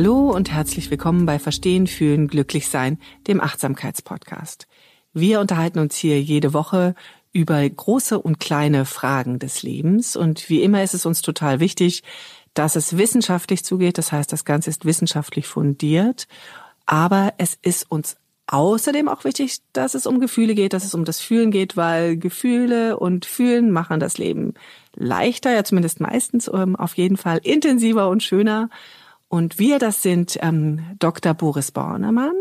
Hallo und herzlich willkommen bei Verstehen, Fühlen, Glücklich Sein, dem Achtsamkeitspodcast. Wir unterhalten uns hier jede Woche über große und kleine Fragen des Lebens und wie immer ist es uns total wichtig, dass es wissenschaftlich zugeht. Das heißt, das Ganze ist wissenschaftlich fundiert, aber es ist uns außerdem auch wichtig, dass es um Gefühle geht, dass es um das Fühlen geht, weil Gefühle und Fühlen machen das Leben leichter, ja zumindest meistens ähm, auf jeden Fall intensiver und schöner. Und wir, das sind ähm, Dr. Boris Bornemann,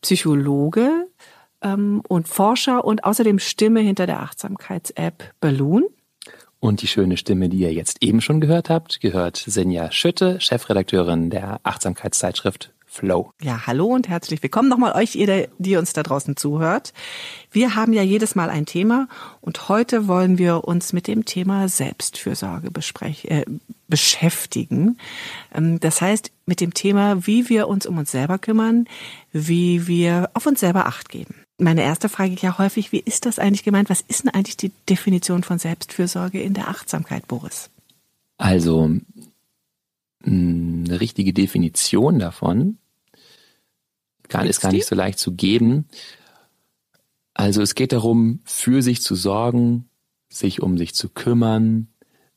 Psychologe ähm, und Forscher und außerdem Stimme hinter der Achtsamkeits-App Balloon. Und die schöne Stimme, die ihr jetzt eben schon gehört habt, gehört Senja Schütte, Chefredakteurin der Achtsamkeitszeitschrift Flow. Ja, hallo und herzlich willkommen nochmal euch, ihr, die uns da draußen zuhört. Wir haben ja jedes Mal ein Thema und heute wollen wir uns mit dem Thema Selbstfürsorge äh, beschäftigen. Ähm, das heißt, mit dem Thema, wie wir uns um uns selber kümmern, wie wir auf uns selber Acht geben. Meine erste Frage ja häufig, wie ist das eigentlich gemeint? Was ist denn eigentlich die Definition von Selbstfürsorge in der Achtsamkeit, Boris? Also, eine richtige Definition davon gar, ist gar nicht so leicht zu geben. Also es geht darum, für sich zu sorgen, sich um sich zu kümmern,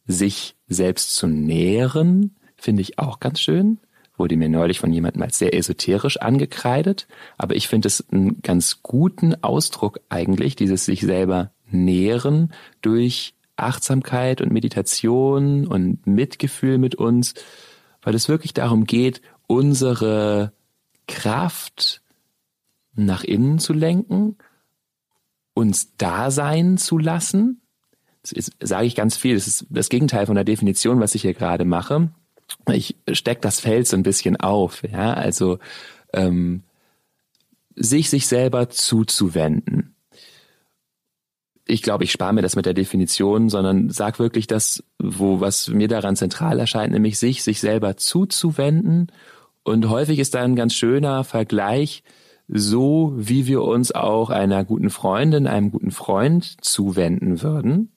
sich selbst zu nähren, finde ich auch ganz schön. Wurde mir neulich von jemandem als sehr esoterisch angekreidet. Aber ich finde es einen ganz guten Ausdruck eigentlich, dieses sich selber nähren durch Achtsamkeit und Meditation und Mitgefühl mit uns, weil es wirklich darum geht, unsere Kraft nach innen zu lenken, uns da sein zu lassen. Das sage ich ganz viel. Das ist das Gegenteil von der Definition, was ich hier gerade mache. Ich steck das Feld so ein bisschen auf. Ja, also ähm, sich sich selber zuzuwenden. Ich glaube, ich spare mir das mit der Definition, sondern sag wirklich das, wo was mir daran zentral erscheint, nämlich sich sich selber zuzuwenden und häufig ist da ein ganz schöner Vergleich, so wie wir uns auch einer guten Freundin, einem guten Freund zuwenden würden.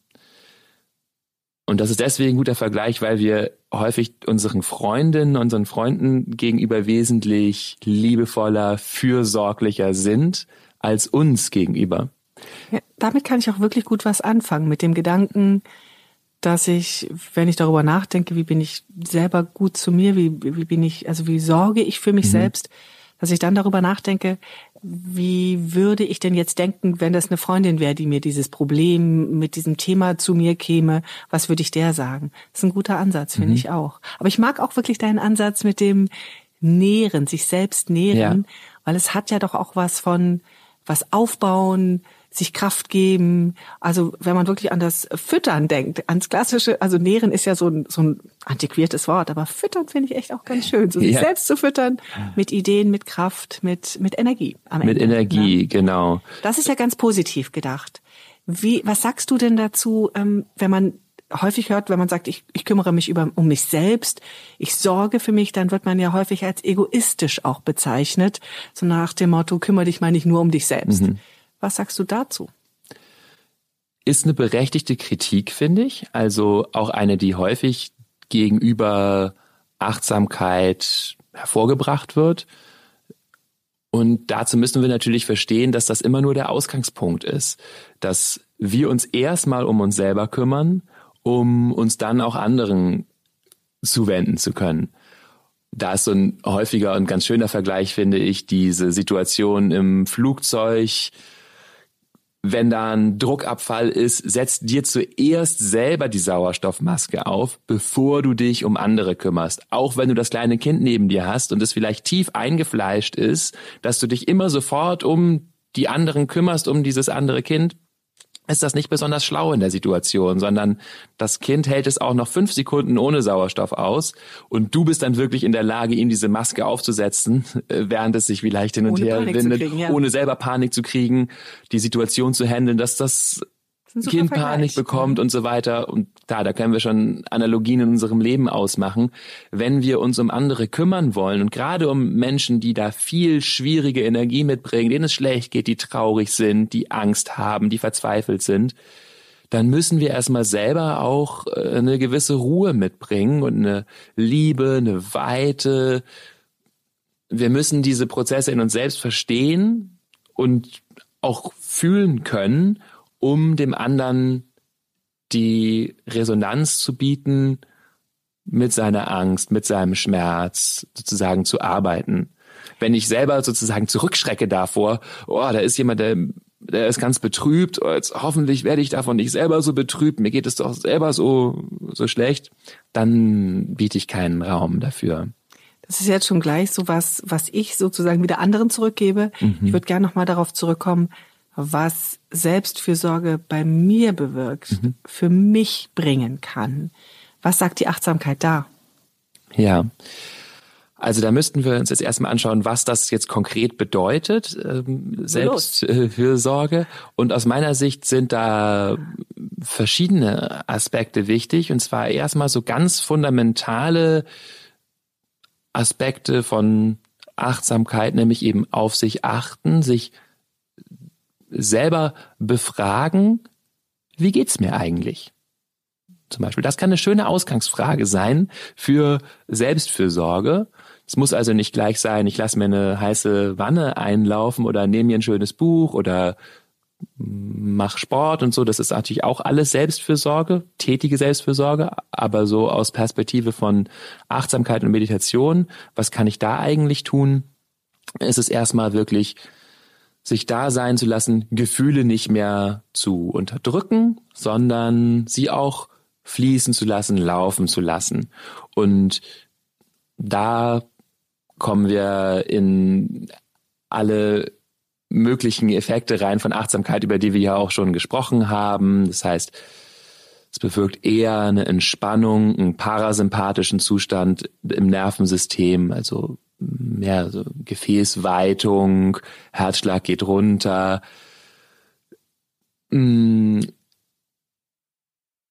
Und das ist deswegen ein guter Vergleich, weil wir häufig unseren Freundinnen, unseren Freunden gegenüber wesentlich liebevoller, fürsorglicher sind als uns gegenüber. Ja, damit kann ich auch wirklich gut was anfangen mit dem Gedanken, dass ich, wenn ich darüber nachdenke, wie bin ich selber gut zu mir, wie, wie bin ich, also wie sorge ich für mich mhm. selbst, dass ich dann darüber nachdenke, wie würde ich denn jetzt denken, wenn das eine Freundin wäre, die mir dieses Problem mit diesem Thema zu mir käme, was würde ich der sagen? Das ist ein guter Ansatz, finde mhm. ich auch. Aber ich mag auch wirklich deinen Ansatz mit dem Nähren, sich selbst nähren, ja. weil es hat ja doch auch was von was aufbauen, sich Kraft geben. Also wenn man wirklich an das Füttern denkt, ans klassische, also Nähren ist ja so ein, so ein antiquiertes Wort, aber Füttern finde ich echt auch ganz schön, so sich ja. selbst zu füttern mit Ideen, mit Kraft, mit, mit Energie. Am mit Ende, Energie, ne? genau. Das ist ja ganz positiv gedacht. Wie, was sagst du denn dazu, ähm, wenn man häufig hört, wenn man sagt, ich, ich kümmere mich über, um mich selbst, ich sorge für mich, dann wird man ja häufig als egoistisch auch bezeichnet. So nach dem Motto, kümmere dich mal nicht nur um dich selbst. Mhm. Was sagst du dazu? Ist eine berechtigte Kritik, finde ich. Also auch eine, die häufig gegenüber Achtsamkeit hervorgebracht wird. Und dazu müssen wir natürlich verstehen, dass das immer nur der Ausgangspunkt ist, dass wir uns erstmal um uns selber kümmern, um uns dann auch anderen zuwenden zu können. da ist so ein häufiger und ganz schöner Vergleich, finde ich, diese Situation im Flugzeug, wenn da ein Druckabfall ist, setzt dir zuerst selber die Sauerstoffmaske auf, bevor du dich um andere kümmerst. Auch wenn du das kleine Kind neben dir hast und es vielleicht tief eingefleischt ist, dass du dich immer sofort um die anderen kümmerst, um dieses andere Kind, ist das nicht besonders schlau in der Situation, sondern das Kind hält es auch noch fünf Sekunden ohne Sauerstoff aus und du bist dann wirklich in der Lage, ihm diese Maske aufzusetzen, äh, während es sich vielleicht hin und ohne her Panik windet, kriegen, ja. ohne selber Panik zu kriegen, die Situation zu handeln, dass das Kind Panik bekommt und so weiter. Und da, da können wir schon Analogien in unserem Leben ausmachen. Wenn wir uns um andere kümmern wollen und gerade um Menschen, die da viel schwierige Energie mitbringen, denen es schlecht geht, die traurig sind, die Angst haben, die verzweifelt sind, dann müssen wir erstmal selber auch äh, eine gewisse Ruhe mitbringen und eine Liebe, eine Weite. Wir müssen diese Prozesse in uns selbst verstehen und auch fühlen können um dem anderen die Resonanz zu bieten, mit seiner Angst, mit seinem Schmerz sozusagen zu arbeiten. Wenn ich selber sozusagen zurückschrecke davor, oh, da ist jemand, der, der ist ganz betrübt, oh, jetzt hoffentlich werde ich davon nicht selber so betrübt, mir geht es doch selber so, so schlecht, dann biete ich keinen Raum dafür. Das ist jetzt schon gleich so was, was ich sozusagen wieder anderen zurückgebe. Mhm. Ich würde gerne nochmal darauf zurückkommen, was Selbstfürsorge bei mir bewirkt, mhm. für mich bringen kann. Was sagt die Achtsamkeit da? Ja. Also da müssten wir uns jetzt erstmal anschauen, was das jetzt konkret bedeutet, ähm, Selbstfürsorge. Und aus meiner Sicht sind da verschiedene Aspekte wichtig. Und zwar erstmal so ganz fundamentale Aspekte von Achtsamkeit, nämlich eben auf sich achten, sich selber befragen, wie geht's mir eigentlich? Zum Beispiel, das kann eine schöne Ausgangsfrage sein für Selbstfürsorge. Es muss also nicht gleich sein, ich lasse mir eine heiße Wanne einlaufen oder nehme mir ein schönes Buch oder mach Sport und so. Das ist natürlich auch alles Selbstfürsorge, tätige Selbstfürsorge, aber so aus Perspektive von Achtsamkeit und Meditation, was kann ich da eigentlich tun? Ist es erstmal wirklich sich da sein zu lassen, Gefühle nicht mehr zu unterdrücken, sondern sie auch fließen zu lassen, laufen zu lassen. Und da kommen wir in alle möglichen Effekte rein von Achtsamkeit, über die wir ja auch schon gesprochen haben. Das heißt, es bewirkt eher eine Entspannung, einen parasympathischen Zustand im Nervensystem, also mehr so Gefäßweitung, Herzschlag geht runter. Mm.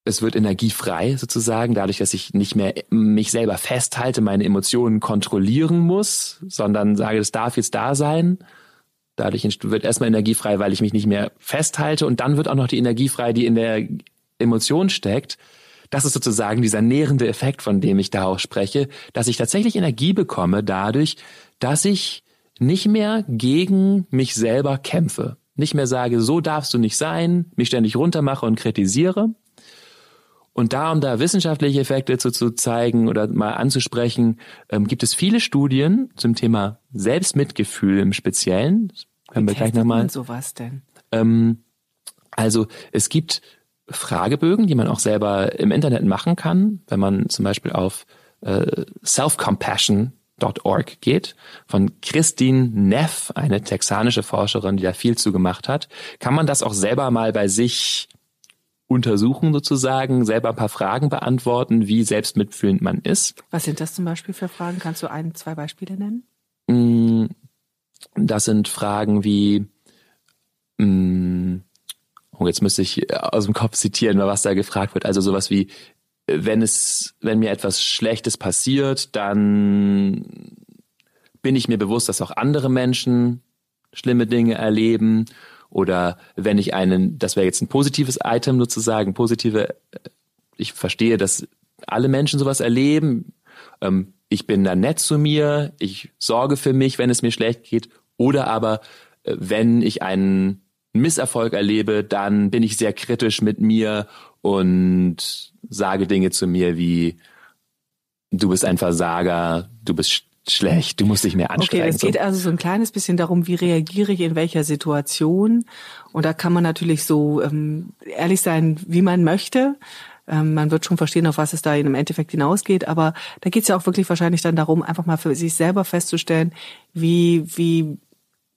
Es wird energiefrei sozusagen, dadurch, dass ich nicht mehr mich selber festhalte, meine Emotionen kontrollieren muss, sondern sage, es darf jetzt da sein. Dadurch wird erstmal energiefrei, weil ich mich nicht mehr festhalte und dann wird auch noch die Energie frei, die in der Emotion steckt. Das ist sozusagen dieser nährende Effekt, von dem ich da auch spreche, dass ich tatsächlich Energie bekomme dadurch, dass ich nicht mehr gegen mich selber kämpfe. Nicht mehr sage, so darfst du nicht sein, mich ständig runtermache und kritisiere. Und da, um da wissenschaftliche Effekte zu, zu zeigen oder mal anzusprechen, ähm, gibt es viele Studien zum Thema Selbstmitgefühl im Speziellen. können wir gleich nochmal. sowas denn? Ähm, also es gibt Fragebögen, die man auch selber im Internet machen kann, wenn man zum Beispiel auf äh, selfcompassion.org geht, von Christine Neff, eine texanische Forscherin, die da viel zu gemacht hat, kann man das auch selber mal bei sich untersuchen sozusagen, selber ein paar Fragen beantworten, wie selbstmitfühlend man ist. Was sind das zum Beispiel für Fragen? Kannst du ein, zwei Beispiele nennen? Mm, das sind Fragen wie, mh, mm, oh, jetzt müsste ich aus dem Kopf zitieren, was da gefragt wird. Also sowas wie, wenn es, wenn mir etwas Schlechtes passiert, dann bin ich mir bewusst, dass auch andere Menschen schlimme Dinge erleben. Oder wenn ich einen, das wäre jetzt ein positives Item sozusagen, positive, ich verstehe, dass alle Menschen sowas erleben. Ähm, ich bin da nett zu mir, ich sorge für mich, wenn es mir schlecht geht. Oder aber, äh, wenn ich einen Misserfolg erlebe, dann bin ich sehr kritisch mit mir und sage Dinge zu mir wie, du bist ein Versager, du bist schlecht, du musst dich mehr anstrengen. Okay, es geht also so ein kleines bisschen darum, wie reagiere ich in welcher Situation. Und da kann man natürlich so ähm, ehrlich sein, wie man möchte. Ähm, man wird schon verstehen, auf was es da im Endeffekt hinausgeht. Aber da geht es ja auch wirklich wahrscheinlich dann darum, einfach mal für sich selber festzustellen, wie, wie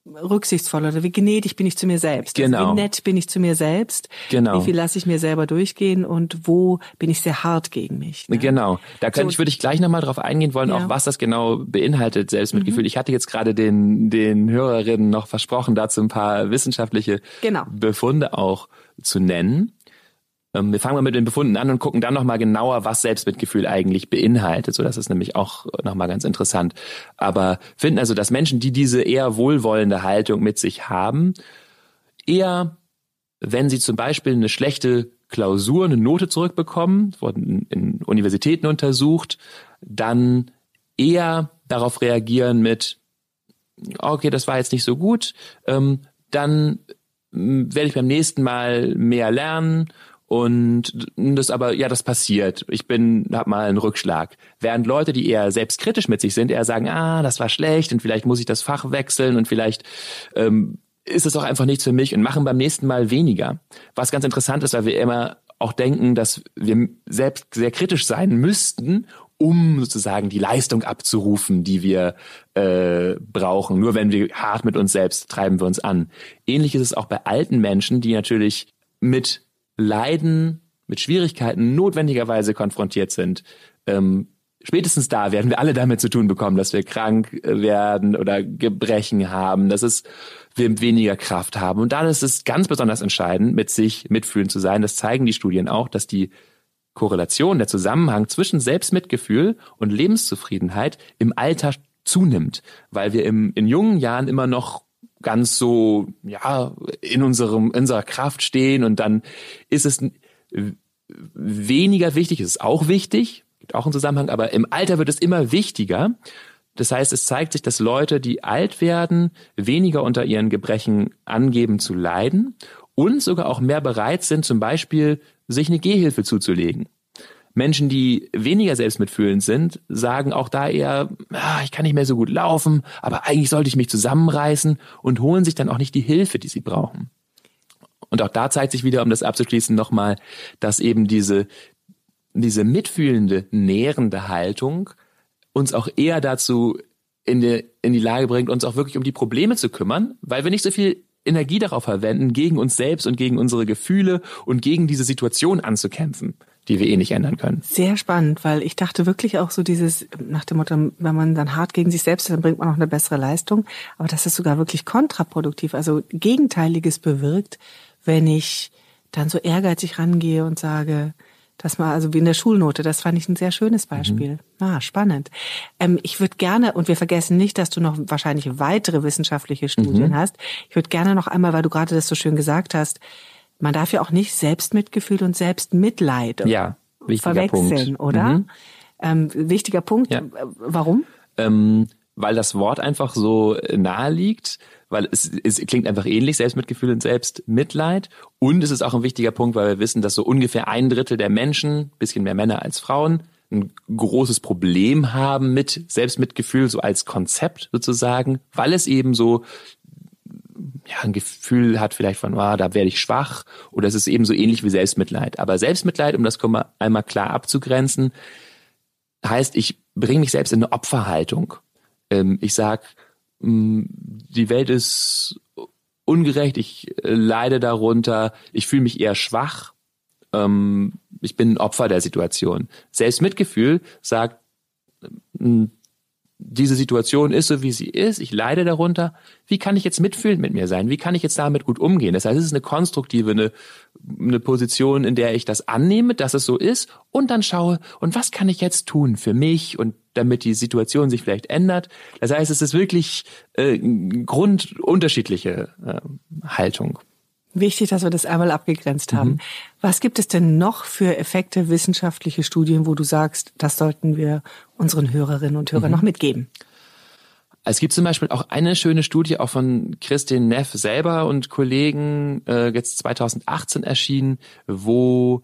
rücksichtsvoll oder wie gnädig bin ich zu mir selbst. Genau. Also wie nett bin ich zu mir selbst. Genau. Wie viel lasse ich mir selber durchgehen und wo bin ich sehr hart gegen mich. Ne? Genau. Da könnte So. ich, würde ich gleich nochmal drauf eingehen wollen, Ja. Mhm. auch was das genau beinhaltet, Selbstmitgefühl. Ich hatte jetzt gerade den, den Hörerinnen noch versprochen, dazu ein paar wissenschaftliche Genau. Befunde auch zu nennen. Ähm, Wir fangen mal mit den Befunden an und gucken dann nochmal genauer, was Selbstmitgefühl eigentlich beinhaltet. So, das ist nämlich auch nochmal ganz interessant. Aber finden also, dass Menschen, die diese eher wohlwollende Haltung mit sich haben, eher, wenn sie zum Beispiel eine schlechte Klausur, eine Note zurückbekommen, wurden in Universitäten untersucht, dann eher darauf reagieren mit, okay, das war jetzt nicht so gut, ähm, dann m, werde ich beim nächsten Mal mehr lernen und das aber ja das passiert. Ich bin hab mal einen Rückschlag. Während Leute, die eher selbstkritisch mit sich sind, eher sagen, ah, das war schlecht und vielleicht muss ich das Fach wechseln und vielleicht ähm, ist es auch einfach nichts für mich und machen beim nächsten Mal weniger. Was ganz interessant ist, weil wir immer auch denken, dass wir selbst sehr kritisch sein müssten, um sozusagen die Leistung abzurufen, die wir äh, brauchen. Nur wenn wir hart mit uns selbst treiben wir uns an. Ähnlich ist es auch bei alten Menschen, die natürlich mit Leiden, mit Schwierigkeiten notwendigerweise konfrontiert sind. Ähm, spätestens da werden wir alle damit zu tun bekommen, dass wir krank werden oder Gebrechen haben, dass es wir weniger Kraft haben. Und dann ist es ganz besonders entscheidend, mit sich mitfühlend zu sein. Das zeigen die Studien auch, dass die Korrelation, der Zusammenhang zwischen Selbstmitgefühl und Lebenszufriedenheit im Alter zunimmt, weil wir im, in jungen Jahren immer noch ganz so ja in unserem in unserer Kraft stehen und dann ist es weniger wichtig, es ist auch wichtig, gibt auch einen Zusammenhang, aber im Alter wird es immer wichtiger. Das heißt, es zeigt sich, dass Leute, die alt werden, weniger unter ihren Gebrechen angeben zu leiden und sogar auch mehr bereit sind, zum Beispiel sich eine Gehhilfe zuzulegen. Menschen, die weniger selbstmitfühlend sind, sagen auch da eher, ah, ich kann nicht mehr so gut laufen, aber eigentlich sollte ich mich zusammenreißen und holen sich dann auch nicht die Hilfe, die sie brauchen. Und auch da zeigt sich wieder, um das abzuschließen, nochmal, dass eben diese, diese mitfühlende, nährende Haltung uns auch eher dazu in die, in die Lage bringt, uns auch wirklich um die Probleme zu kümmern, weil wir nicht so viel Energie darauf verwenden, gegen uns selbst und gegen unsere Gefühle und gegen diese Situation anzukämpfen, die wir eh nicht ändern können. Sehr spannend, weil ich dachte wirklich auch so dieses, nach dem Motto, wenn man dann hart gegen sich selbst ist, dann bringt man auch eine bessere Leistung. Aber das ist sogar wirklich kontraproduktiv, also Gegenteiliges bewirkt, wenn ich dann so ehrgeizig rangehe und sage, das mal, also wie in der Schulnote, das fand ich ein sehr schönes Beispiel. Ah, spannend. Ähm, ich würde gerne, und wir vergessen nicht, dass du noch wahrscheinlich weitere wissenschaftliche Studien hast. Ich würde gerne noch einmal, weil du gerade das so schön gesagt hast, man darf ja auch nicht Selbstmitgefühl und Selbstmitleid Ja, verwechseln, Punkt. oder? Mhm. Ähm, wichtiger Punkt. Ja. Äh, Warum? ähm, weil das Wort einfach so nahe liegt, weil es, es klingt einfach ähnlich, Selbstmitgefühl und Selbstmitleid. Und es ist auch ein wichtiger Punkt, weil wir wissen, dass so ungefähr ein Drittel der Menschen, bisschen mehr Männer als Frauen, ein großes Problem haben mit Selbstmitgefühl, so als Konzept sozusagen, weil es eben so ja, ein Gefühl hat vielleicht von, ah, da werde ich schwach oder es ist eben so ähnlich wie Selbstmitleid. Aber Selbstmitleid, um das einmal klar abzugrenzen, heißt, ich bringe mich selbst in eine Opferhaltung. Ähm, ich sag, mh, die Welt ist ungerecht, ich äh, leide darunter, ich fühle mich eher schwach, ähm, ich bin ein Opfer der Situation. Selbstmitgefühl sagt, mh, diese Situation ist so, wie sie ist, ich leide darunter. Wie kann ich jetzt mitfühlend mit mir sein? Wie kann ich jetzt damit gut umgehen? Das heißt, es ist eine konstruktive, eine, eine Position, in der ich das annehme, dass es so ist und dann schaue, und was kann ich jetzt tun für mich und damit die Situation sich vielleicht ändert? Das heißt, es ist wirklich äh, grundunterschiedliche äh, Haltung. Wichtig, dass wir das einmal abgegrenzt haben. Was gibt es denn noch für Effekte wissenschaftliche Studien, wo du sagst, das sollten wir unseren Hörerinnen und Hörern noch mitgeben? Es gibt zum Beispiel auch eine schöne Studie, auch von Christine Neff selber und Kollegen, äh, jetzt 2018 erschienen, wo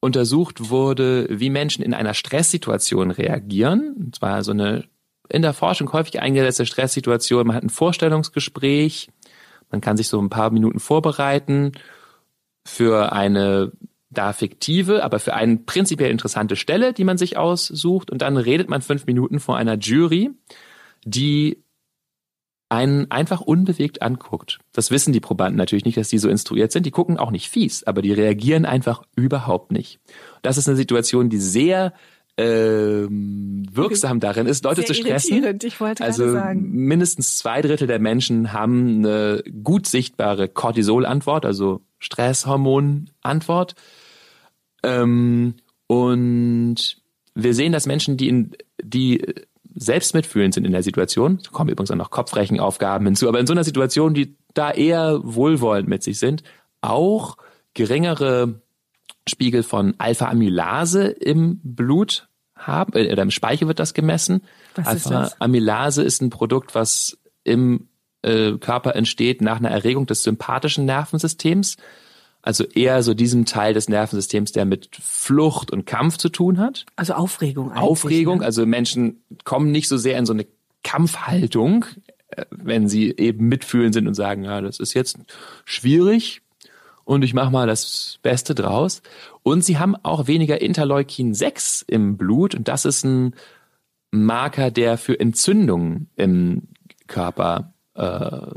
untersucht wurde, wie Menschen in einer Stresssituation reagieren. Und zwar so eine in der Forschung häufig eingesetzte Stresssituation. Man hat ein Vorstellungsgespräch, man kann sich so ein paar Minuten vorbereiten für eine da fiktive, aber für eine prinzipiell interessante Stelle, die man sich aussucht. Und dann redet man fünf Minuten vor einer Jury, die einen einfach unbewegt anguckt. Das wissen die Probanden natürlich nicht, dass die so instruiert sind. Die gucken auch nicht fies, aber die reagieren einfach überhaupt nicht. Das ist eine Situation, die sehr ähm, wirksam darin ist, Leute Sehr zu stressen. Ich wollte also sagen. mindestens zwei Drittel der Menschen haben eine gut sichtbare Cortisol-Antwort, also Stresshormon-Antwort. Ähm, und wir sehen, dass Menschen, die in, die selbst mitfühlend sind in der Situation, da kommen übrigens auch noch Kopfrechenaufgaben hinzu, aber in so einer Situation, die da eher wohlwollend mit sich sind, auch geringere Spiegel von Alpha-Amylase im Blut haben, äh, oder im Speichel wird das gemessen. Was ist das? Alpha-Amylase ist ein Produkt, was im äh, Körper entsteht nach einer Erregung des sympathischen Nervensystems. Also eher so diesem Teil des Nervensystems, der mit Flucht und Kampf zu tun hat. Also Aufregung. Aufregung, Ne? also Menschen kommen nicht so sehr in so eine Kampfhaltung, äh, wenn sie eben mitfühlen sind und sagen, ja, das ist jetzt schwierig und ich mache mal das Beste draus. Und sie haben auch weniger Interleukin 6 im Blut und das ist ein Marker, der für Entzündungen im Körper äh,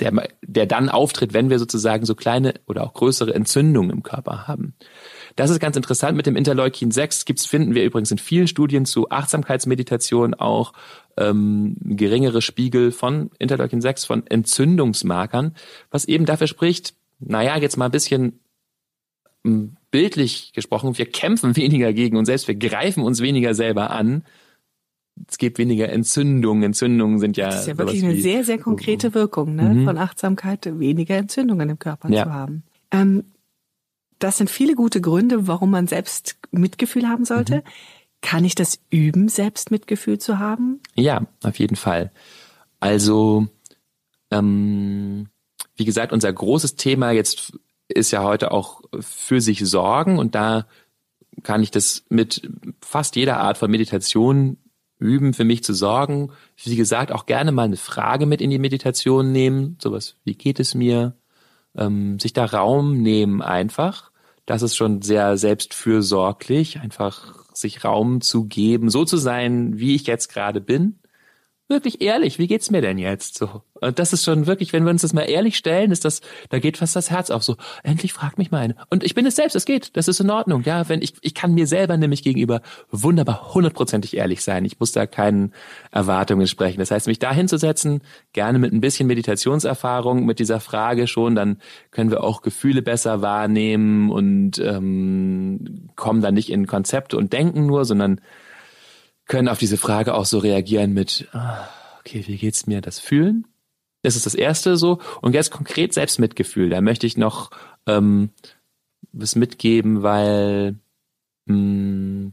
der, der dann auftritt, wenn wir sozusagen so kleine oder auch größere Entzündungen im Körper haben. Das ist ganz interessant. Mit dem Interleukin 6 gibt's, finden wir übrigens in vielen Studien zu Achtsamkeitsmeditation auch ähm, geringere Spiegel von Interleukin 6, von Entzündungsmarkern, was eben dafür spricht, naja, jetzt mal ein bisschen ähm, bildlich gesprochen, wir kämpfen weniger gegen uns selbst, wir greifen uns weniger selber an. Es gibt weniger Entzündungen. Entzündungen sind ja. Das ist ja wirklich eine sehr, sehr konkrete Wirkung ne? Mhm. von Achtsamkeit, weniger Entzündungen im Körper Ja. zu haben. Ähm, das sind viele gute Gründe, warum man selbst Mitgefühl haben sollte. Mhm. Kann ich das üben, selbst Mitgefühl zu haben? Ja, auf jeden Fall. Also, ähm, wie gesagt, unser großes Thema jetzt ist ja heute auch für sich sorgen und da kann ich das mit fast jeder Art von Meditation üben, für mich zu sorgen. Wie gesagt, auch gerne mal eine Frage mit in die Meditation nehmen, sowas, wie geht es mir? Ähm, sich da Raum nehmen einfach. Das ist schon sehr selbstfürsorglich, einfach sich Raum zu geben, so zu sein, wie ich jetzt gerade bin. Wirklich ehrlich, wie geht's mir denn jetzt? So. Und das ist schon wirklich, wenn wir uns das mal ehrlich stellen, ist das, da geht fast das Herz auf. So, endlich fragt mich mal eine. Und ich bin es selbst, es geht, das ist in Ordnung. Ja, wenn ich, ich kann mir selber nämlich gegenüber wunderbar hundertprozentig ehrlich sein. Ich muss da keinen Erwartungen sprechen. Das heißt, mich da hinzusetzen, gerne mit ein bisschen Meditationserfahrung, mit dieser Frage schon, dann können wir auch Gefühle besser wahrnehmen und ähm, kommen dann nicht in Konzepte und denken nur, sondern können auf diese Frage auch so reagieren mit, ah, okay, wie geht's mir, das Fühlen? Das ist das Erste so. Und jetzt konkret Selbstmitgefühl. Da möchte ich noch ähm, was mitgeben, weil mh,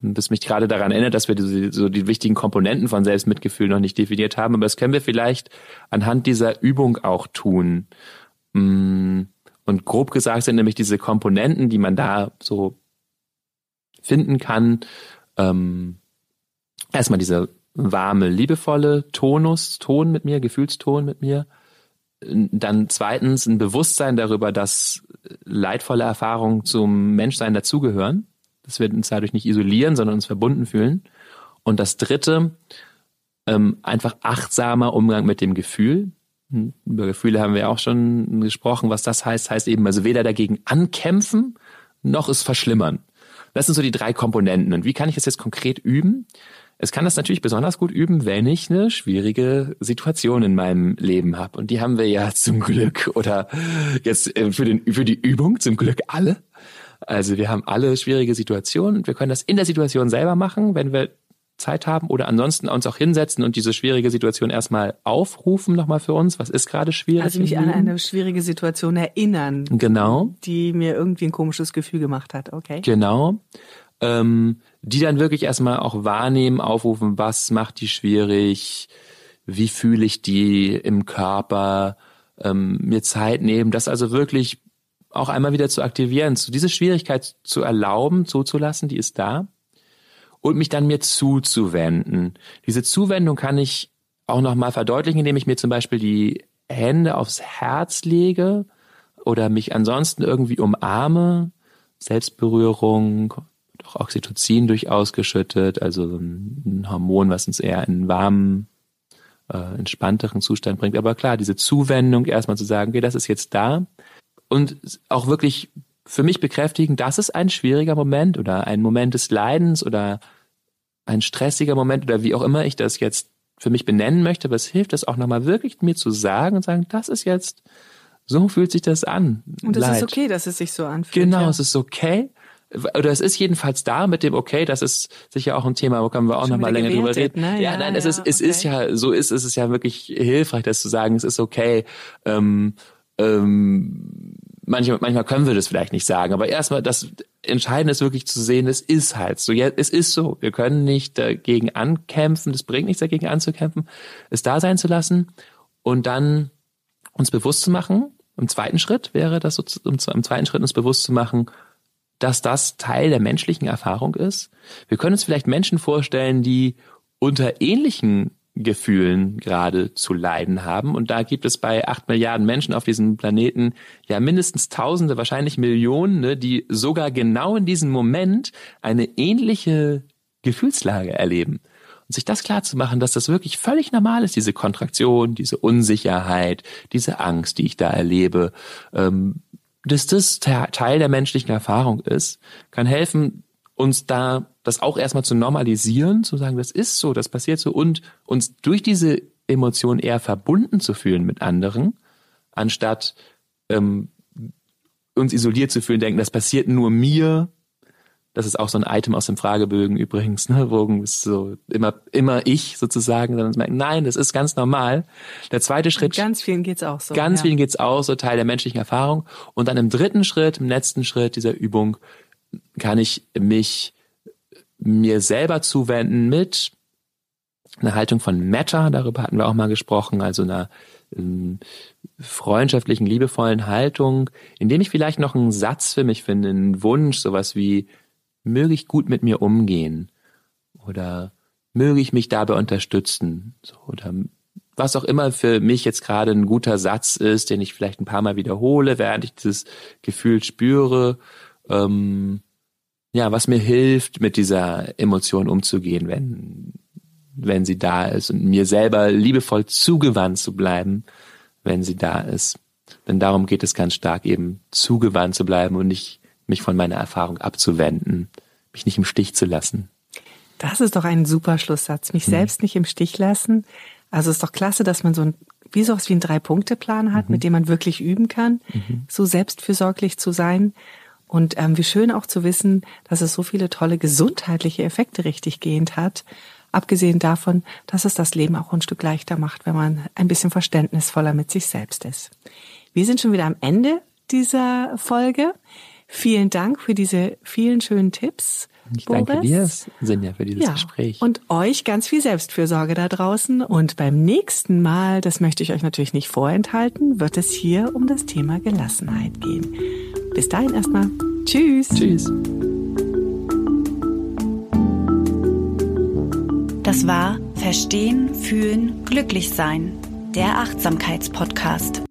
das mich gerade daran erinnert, dass wir diese, so die wichtigen Komponenten von Selbstmitgefühl noch nicht definiert haben. Aber das können wir vielleicht anhand dieser Übung auch tun. Mh, Und grob gesagt sind nämlich diese Komponenten, die man da so finden kann, ähm, erstmal dieser warme, liebevolle Tonus, Ton mit mir, Gefühlston mit mir. Dann zweitens ein Bewusstsein darüber, dass leidvolle Erfahrungen zum Menschsein dazugehören. Dass wir uns dadurch nicht isolieren, sondern uns verbunden fühlen. Und das dritte, ähm, einfach achtsamer Umgang mit dem Gefühl. Über Gefühle haben wir auch schon gesprochen. Was das heißt, heißt eben also weder dagegen ankämpfen, noch es verschlimmern. Das sind so die drei Komponenten. Und wie kann ich das jetzt konkret üben? Es kann das natürlich besonders gut üben, wenn ich eine schwierige Situation in meinem Leben habe. Und die haben wir ja zum Glück oder jetzt äh, für, den, für die Übung zum Glück alle. Also wir haben alle schwierige Situationen und wir können das in der Situation selber machen, wenn wir Zeit haben oder ansonsten uns auch hinsetzen und diese schwierige Situation erstmal aufrufen nochmal für uns. Was ist gerade schwierig? Also mich an eine schwierige Situation erinnern, Genau. die mir irgendwie ein komisches Gefühl gemacht hat. Okay. Genau. Ähm, die dann wirklich erstmal auch wahrnehmen, aufrufen, was macht die schwierig, wie fühle ich die im Körper, ähm, mir Zeit nehmen, das also wirklich auch einmal wieder zu aktivieren, zu diese Schwierigkeit zu erlauben, zuzulassen, die ist da und mich dann mir zuzuwenden. Diese Zuwendung kann ich auch nochmal verdeutlichen, indem ich mir zum Beispiel die Hände aufs Herz lege oder mich ansonsten irgendwie umarme. Selbstberührung, auch Oxytocin durchaus geschüttet, also ein Hormon, was uns eher in warmen, äh, entspannteren Zustand bringt. Aber klar, diese Zuwendung, erstmal zu sagen, okay, das ist jetzt da und auch wirklich für mich bekräftigen, das ist ein schwieriger Moment oder ein Moment des Leidens oder ein stressiger Moment oder wie auch immer ich das jetzt für mich benennen möchte, aber es hilft es auch nochmal wirklich mir zu sagen und sagen, das ist jetzt, so fühlt sich das an. Und es ist okay, dass es sich so anfühlt. Genau, ja. es ist okay. Oder es ist jedenfalls da mit dem okay, das ist sicher auch ein Thema, wo können wir auch nochmal länger drüber reden. Ne? Ja, ja, nein, es ist, es okay. ist ja, so ist, es ist ja wirklich hilfreich, das zu sagen, es ist okay. Ähm, ähm, manchmal, manchmal können wir das vielleicht nicht sagen, aber erstmal das Entscheidende ist wirklich zu sehen, es ist halt so. Ja, es ist so. Wir können nicht dagegen ankämpfen. Das bringt nichts dagegen anzukämpfen, es da sein zu lassen und dann uns bewusst zu machen. Im zweiten Schritt wäre das so, im zweiten Schritt uns bewusst zu machen, dass das Teil der menschlichen Erfahrung ist. Wir können uns vielleicht Menschen vorstellen, die unter ähnlichen Gefühlen gerade zu leiden haben. Und da gibt es bei acht Milliarden Menschen auf diesem Planeten ja mindestens Tausende, wahrscheinlich Millionen, ne, die sogar genau in diesem Moment eine ähnliche Gefühlslage erleben. Und sich das klar zu machen, dass das wirklich völlig normal ist, diese Kontraktion, diese Unsicherheit, diese Angst, die ich da erlebe, ähm, dass das Teil der menschlichen Erfahrung ist, kann helfen, uns da das auch erstmal zu normalisieren, zu sagen, das ist so, das passiert so und uns durch diese Emotion eher verbunden zu fühlen mit anderen, anstatt ähm, uns isoliert zu fühlen, denken, das passiert nur mir. Das ist auch so ein Item aus dem Fragebögen übrigens, ne, wo so immer, immer ich sozusagen, sondern merken, nein, das ist ganz normal. Der zweite Schritt. Ganz vielen geht's auch so. Ganz ja. vielen geht's auch so, Teil der menschlichen Erfahrung. Und dann im dritten Schritt, im letzten Schritt dieser Übung, kann ich mich mir selber zuwenden mit einer Haltung von Meta, darüber hatten wir auch mal gesprochen, also einer ähm, freundschaftlichen, liebevollen Haltung, indem ich vielleicht noch einen Satz für mich finde, einen Wunsch, sowas wie, möge ich gut mit mir umgehen? Oder möge ich mich dabei unterstützen? So, oder was auch immer für mich jetzt gerade ein guter Satz ist, den ich vielleicht ein paar Mal wiederhole, während ich dieses Gefühl spüre. Ähm, ja, was mir hilft, mit dieser Emotion umzugehen, wenn, wenn sie da ist und mir selber liebevoll zugewandt zu bleiben, wenn sie da ist. Denn darum geht es ganz stark eben zugewandt zu bleiben und nicht mich von meiner Erfahrung abzuwenden, mich nicht im Stich zu lassen. Das ist doch ein super Schlusssatz. Mich mhm. selbst nicht im Stich lassen. Also ist doch klasse, dass man so ein, wie so was wie einen Drei-Punkte-Plan hat, mhm. mit dem man wirklich üben kann, mhm. so selbstfürsorglich zu sein. Und ähm, wie schön auch zu wissen, dass es so viele tolle gesundheitliche Effekte richtig gehend hat. Abgesehen davon, dass es das Leben auch ein Stück leichter macht, wenn man ein bisschen verständnisvoller mit sich selbst ist. Wir sind schon wieder am Ende dieser Folge. Vielen Dank für diese vielen schönen Tipps. Ich Boris. danke dir, Sinja, für dieses ja, Gespräch. Und euch ganz viel Selbstfürsorge da draußen. Und beim nächsten Mal, das möchte ich euch natürlich nicht vorenthalten, wird es hier um das Thema Gelassenheit gehen. Bis dahin erstmal. Tschüss. Tschüss. Das war Verstehen, Fühlen, Glücklich sein, der Achtsamkeitspodcast.